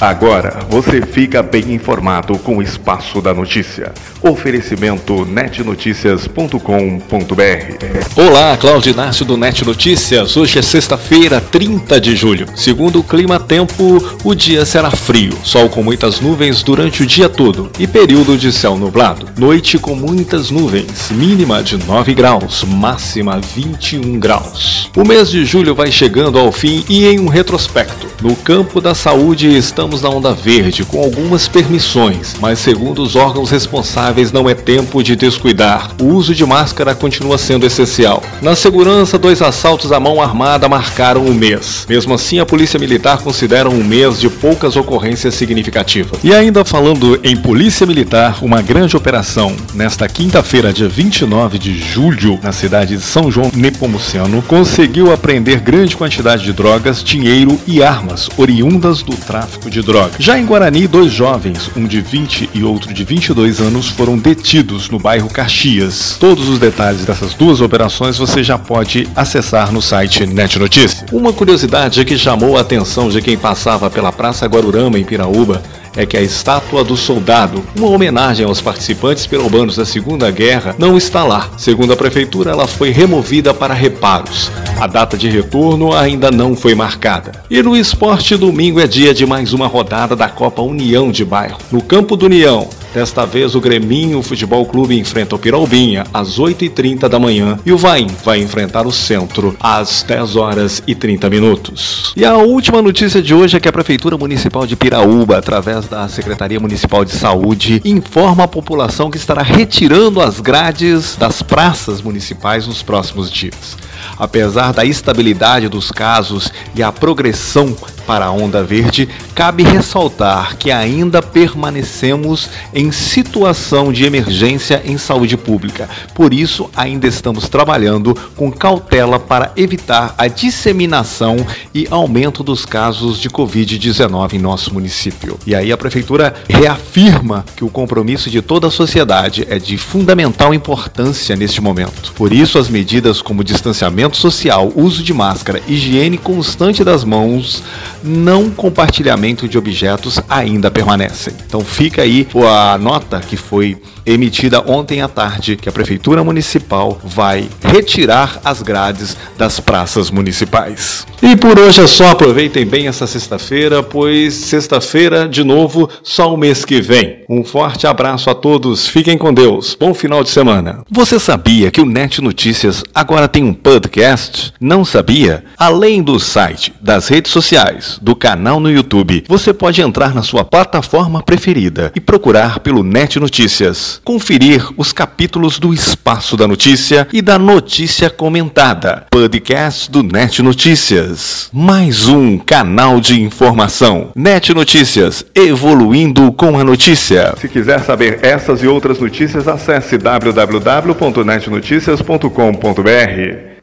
Agora você fica bem informado com o Espaço da Notícia. Oferecimento netnoticias.com.br. Olá, Cláudio Inácio do Net Notícias. Hoje é sexta-feira, 30 de julho. Segundo o clima tempo, o dia será frio, sol com muitas nuvens durante o dia todo e período de céu nublado. Noite com muitas nuvens, mínima de 9 graus, máxima 21 graus. O mês de julho vai chegando ao fim e em um retrospecto. No campo da saúde estamos estamos na onda verde, com algumas permissões, mas segundo os órgãos responsáveis, não é tempo de descuidar. O uso de máscara continua sendo essencial. Na segurança, dois assaltos à mão armada marcaram o um mês. Mesmo assim, a Polícia Militar considera um mês de poucas ocorrências significativas. E ainda falando em Polícia Militar, uma grande operação nesta quinta-feira, dia 29 de julho, na cidade de São João Nepomuceno, conseguiu apreender grande quantidade de drogas, dinheiro e armas oriundas do tráfico de droga. Já em Guarani, dois jovens, um de 20 e outro de 22 anos, foram detidos no bairro Caxias. Todos os detalhes dessas duas operações você já pode acessar no site Net Notícias. Uma curiosidade que chamou a atenção de quem passava pela Praça Guarurama em Piraúba é que a estátua do soldado, uma homenagem aos participantes perubanos da Segunda Guerra, não está lá. Segundo a prefeitura, ela foi removida para reparos. A data de retorno ainda não foi marcada. E no esporte, domingo é dia de mais uma rodada da Copa União de Bairro. No campo do União, Desta vez, o Greminho Futebol Clube enfrenta o Piralbinha às 8h30 da manhã e o Vaim vai enfrentar o Centro às 10 horas e 30 minutos. E a última notícia de hoje é que a Prefeitura Municipal de Piraúba, através da Secretaria Municipal de Saúde, informa a população que estará retirando as grades das praças municipais nos próximos dias. Apesar da estabilidade dos casos e a progressão para a onda verde, cabe ressaltar que ainda permanecemos em situação de emergência em saúde pública. Por isso, ainda estamos trabalhando com cautela para evitar a disseminação e aumento dos casos de Covid-19 em nosso município. E aí a prefeitura reafirma que o compromisso de toda a sociedade é de fundamental importância neste momento. Por isso, as medidas como distanciamento social, uso de máscara, higiene constante das mãos, não compartilhamento de objetos ainda permanecem. Então fica aí a nota que foi emitida ontem à tarde que a Prefeitura Municipal vai retirar as grades das praças municipais. E por hoje é só, aproveitem bem essa sexta-feira, pois sexta-feira, de novo, só o mês que vem. Um forte abraço a todos, fiquem com Deus, bom final de semana. Você sabia que o Net Notícias agora tem um podcast? Não sabia? Além do site, das redes sociais, do canal no YouTube, você pode entrar na sua plataforma preferida e procurar pelo Net Notícias conferir os capítulos do Espaço da Notícia e da Notícia Comentada, podcast do Net Notícias. Mais um canal de informação. Net Notícias, evoluindo com a notícia. Se quiser saber essas e outras notícias, acesse www.netnoticias.com.br.